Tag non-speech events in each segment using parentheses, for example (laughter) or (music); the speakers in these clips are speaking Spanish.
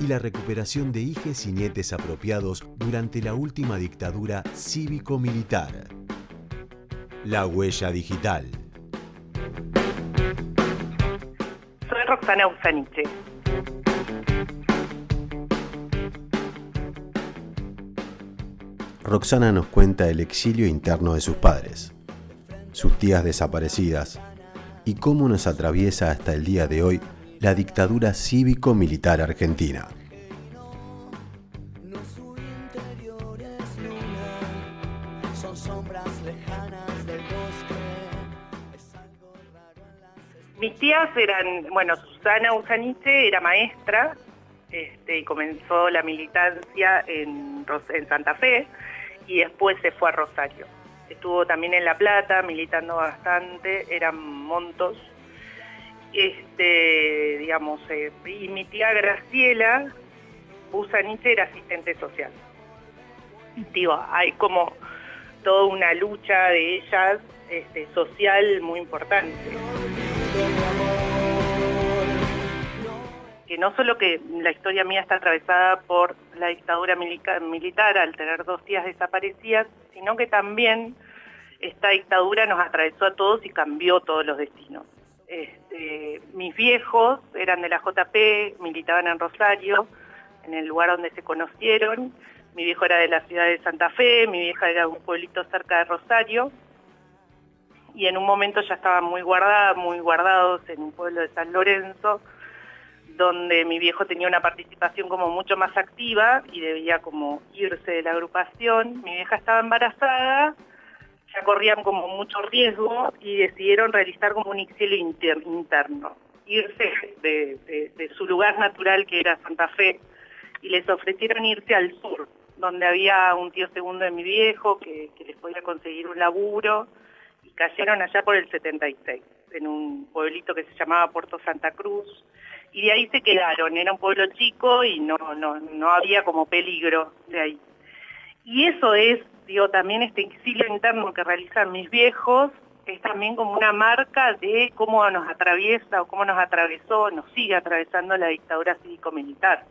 y la recuperación de hijes y nietes apropiados durante la última dictadura cívico-militar. La huella digital. Soy Roxana Usaniche. Roxana nos cuenta el exilio interno de sus padres, sus tías desaparecidas y cómo nos atraviesa hasta el día de hoy la dictadura cívico-militar argentina. Mis tías eran, bueno, Susana Usaniche era maestra este, y comenzó la militancia en, en Santa Fe y después se fue a Rosario. Estuvo también en La Plata militando bastante, eran montos este, digamos, eh, y mi tía Graciela Busanite era asistente social. Digo, hay como toda una lucha de ellas este, social muy importante. Que no solo que la historia mía está atravesada por la dictadura militar al tener dos tías desaparecidas, sino que también esta dictadura nos atravesó a todos y cambió todos los destinos. Este, mis viejos eran de la JP, militaban en Rosario, en el lugar donde se conocieron. Mi viejo era de la ciudad de Santa Fe, mi vieja era de un pueblito cerca de Rosario. Y en un momento ya estaban muy guardados, muy guardados en un pueblo de San Lorenzo, donde mi viejo tenía una participación como mucho más activa y debía como irse de la agrupación. Mi vieja estaba embarazada ya corrían como mucho riesgo y decidieron realizar como un exilio interno, irse de, su lugar natural que era Santa Fe y les ofrecieron irse al sur, donde había un tío segundo de mi viejo que, les podía conseguir un laburo y cayeron allá por el 76, en un pueblito que se llamaba Puerto Santa Cruz y de ahí se quedaron, era un pueblo chico y no, no, no había como peligro de ahí. Y eso es digo, también este exilio interno que realizan mis viejos es también como una marca de cómo nos atraviesa o cómo nos atravesó, nos sigue atravesando la dictadura cívico-militar.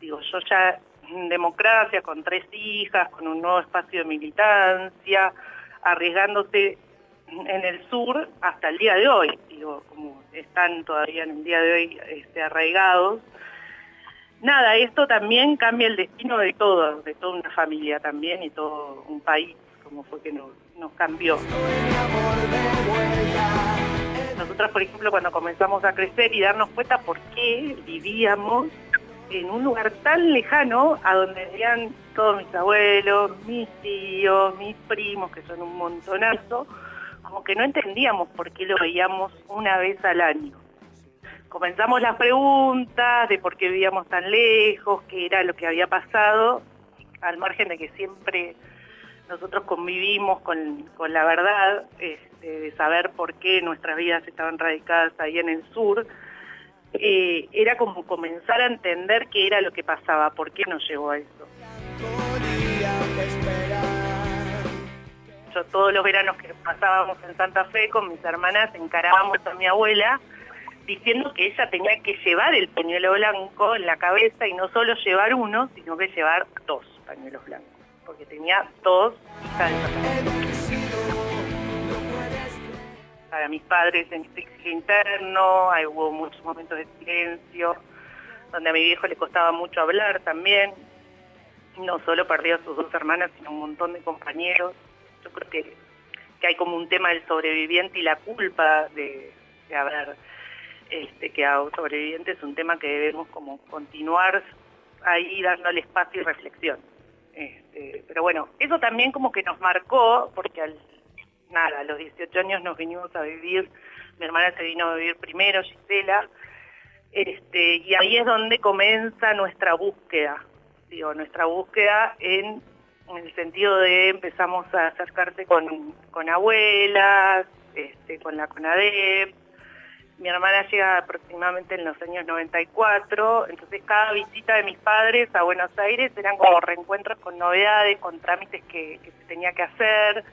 Digo, yo ya en democracia, con tres hijas, con un nuevo espacio de militancia, arriesgándose en el sur hasta el día de hoy, digo, como están todavía en el día de hoy este, arraigados, nada, esto también cambia el destino de todo, de toda una familia también y todo un país, como fue que nos, cambió. Nosotras, por ejemplo, cuando comenzamos a crecer y darnos cuenta por qué vivíamos en un lugar tan lejano a donde vivían todos mis abuelos, mis tíos, mis primos, que son un montonazo, como que no entendíamos por qué lo veíamos una vez al año comenzamos las preguntas de por qué vivíamos tan lejos, qué era lo que había pasado, al margen de que siempre nosotros convivimos con, la verdad, este, de saber por qué nuestras vidas estaban radicadas ahí en el sur, eh, era como comenzar a entender qué era lo que pasaba, por qué nos llevó a eso. Yo todos los veranos que pasábamos en Santa Fe con mis hermanas encarábamos a mi abuela diciendo que ella tenía que llevar el pañuelo blanco en la cabeza y no solo llevar uno, sino que llevar dos pañuelos blancos, porque tenía dos Para mis padres en este exilio interno, hubo muchos momentos de silencio, donde a mi viejo le costaba mucho hablar también. No solo perdió a sus dos hermanas, sino un montón de compañeros. Yo creo que, que hay como un tema del sobreviviente y la culpa de, de haber este, que a sobrevivientes es un tema que debemos como continuar ahí dándole espacio y reflexión. Este, pero bueno, eso también como que nos marcó, porque a los 18 años nos vinimos a vivir, mi hermana se vino a vivir primero, Gisela, este, y ahí es donde comienza nuestra búsqueda, digo, nuestra búsqueda en, el sentido de empezamos a acercarse con, abuelas, con la CONADEP, mi hermana llega aproximadamente en los años 94, entonces cada visita de mis padres a Buenos Aires eran como reencuentros con novedades, con trámites que, se tenía que hacer,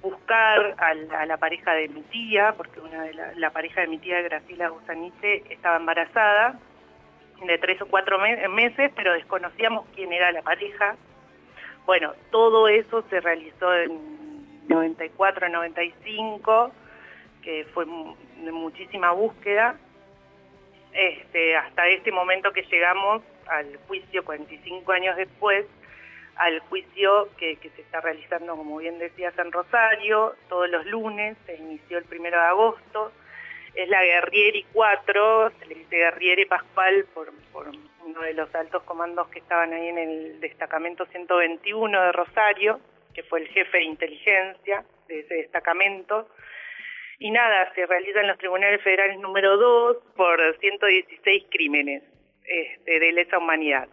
buscar a la, pareja de mi tía, porque una de la, pareja de mi tía, Graciela Gusanice, estaba embarazada de tres o cuatro meses, pero desconocíamos quién era la pareja. Bueno, todo eso se realizó en 94, 95 que fue de muchísima búsqueda, este, hasta este momento que llegamos al juicio 45 años después, al juicio que, se está realizando, como bien decías, en Rosario, todos los lunes, se inició el primero de agosto, es la Guerrieri 4, se le dice Guerrieri Pascual por, por uno de los altos comandos que estaban ahí en el destacamento 121 de Rosario, que fue el jefe de inteligencia de ese destacamento, y nada, se realiza en los tribunales federales número 2 por 116 crímenes este, de lesa humanidad.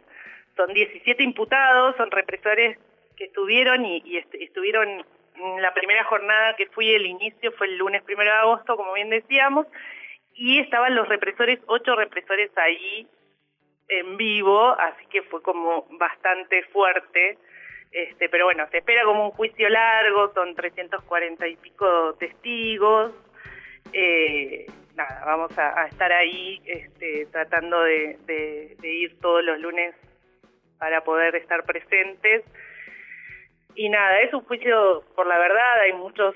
Son 17 imputados, son represores que estuvieron y, estuvieron en la primera jornada que fui, el inicio fue el lunes primero de agosto, como bien decíamos, y estaban los represores, ocho represores ahí en vivo, así que fue como bastante fuerte este, pero bueno, se espera como un juicio largo, son 340 y pico testigos. Eh, nada, vamos a, estar ahí este, tratando de, ir todos los lunes para poder estar presentes. Y nada, es un juicio por la verdad, hay muchas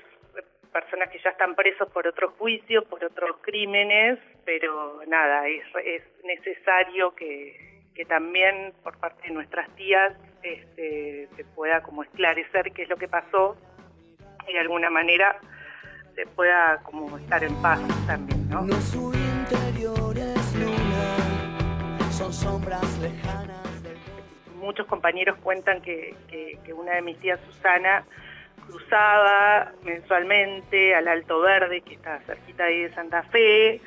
personas que ya están presos por otros juicios, por otros crímenes, pero nada, es, es necesario que también por parte de nuestras tías este, se pueda como esclarecer qué es lo que pasó y de alguna manera se pueda como estar en paz también, ¿no? su interior es luna, son sombras lejanas. Muchos compañeros cuentan que, que una de mis tías, Susana, cruzaba mensualmente al Alto Verde, que está cerquita ahí de Santa Fe,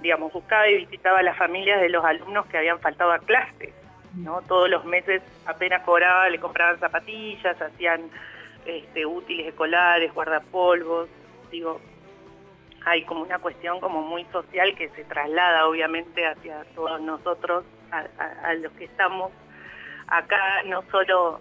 digamos, buscaba y visitaba a las familias de los alumnos que habían faltado a clases, ¿no? Todos los meses apenas cobraba, le compraban zapatillas, hacían este, útiles escolares, guardapolvos, digo, hay como una cuestión como muy social que se traslada obviamente hacia todos nosotros, a, los que estamos acá, no solo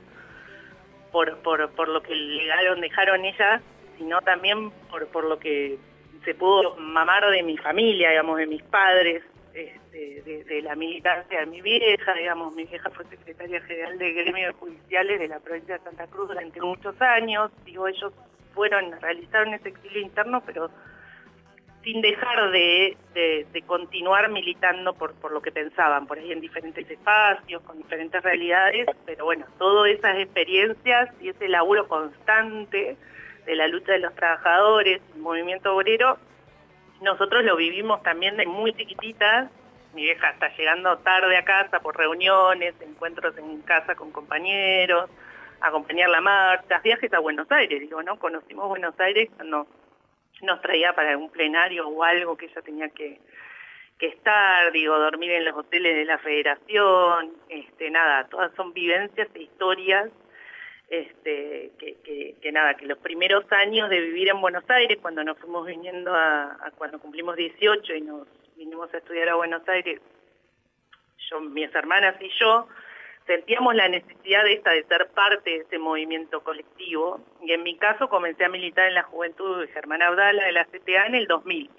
por, por, por lo que legaron, dejaron ellas, sino también por, por lo que se pudo mamar de mi familia, digamos, de mis padres, este, de, la militancia de mi vieja, digamos, mi vieja fue secretaria general de gremios judiciales de la provincia de Santa Cruz durante muchos años, digo, ellos fueron, realizaron ese exilio interno, pero sin dejar de, continuar militando por, por lo que pensaban, por ahí en diferentes espacios, con diferentes realidades, pero bueno, todas esas experiencias y ese laburo constante de la lucha de los trabajadores, el movimiento obrero, nosotros lo vivimos también de muy chiquititas. Mi vieja está llegando tarde a casa por reuniones, encuentros en casa con compañeros, acompañar la marcha, viajes a Buenos Aires, digo, ¿no? Conocimos Buenos Aires cuando nos traía para un plenario o algo que ella tenía que, que estar, digo, dormir en los hoteles de la federación, este, nada, todas son vivencias e historias este, que, nada, que los primeros años de vivir en Buenos Aires, cuando nos fuimos viniendo a, cuando cumplimos 18 y nos vinimos a estudiar a Buenos Aires, yo, mis hermanas y yo, sentíamos la necesidad de esta de ser parte de ese movimiento colectivo. Y en mi caso comencé a militar en la juventud de Germán Abdala de la CTA en el 2000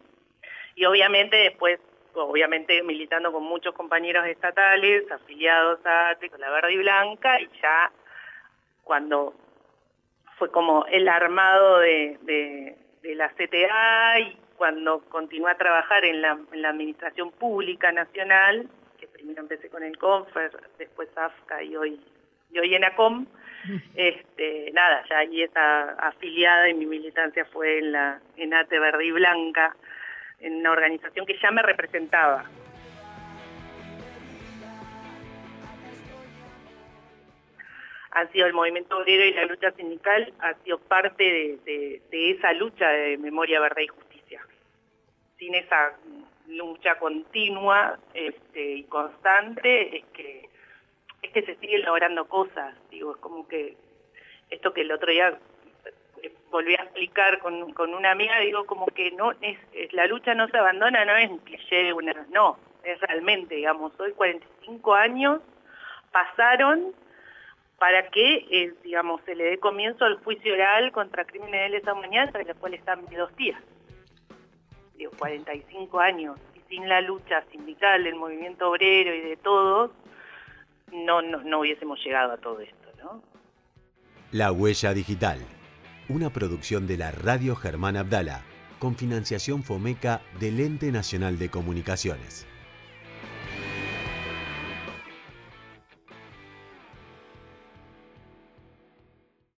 y obviamente después obviamente militando con muchos compañeros estatales afiliados a la Verde y Blanca y ya cuando fue como el armado de, la CTA y cuando continué a trabajar en la, Administración Pública Nacional, que primero empecé con el CONFER, después AFCA y hoy, y hoy en ACOM, (laughs) este, nada, ya ahí está afiliada y mi militancia fue en la en ATE Verde y Blanca, en una organización que ya me representaba, han sido el movimiento obrero y la lucha sindical, ha sido parte de, esa lucha de memoria, verdad y justicia. Sin esa lucha continua este, y constante es que que se siguen logrando cosas, digo, es como que esto que el otro día eh, volví a explicar con, con una amiga, digo como que no es, la lucha no se abandona, no es un cliché, una, no, es realmente, digamos, hoy 45 años pasaron para que, eh, digamos, se le dé comienzo al juicio oral contra crímenes de lesa humanidad, entre los cuales están dos días. Digo, 45 años, y sin la lucha sindical, del movimiento obrero y de todos, no, no, no hubiésemos llegado a todo esto, ¿no? La Huella Digital, una producción de la Radio Germán Abdala, con financiación FOMECA del Ente Nacional de Comunicaciones.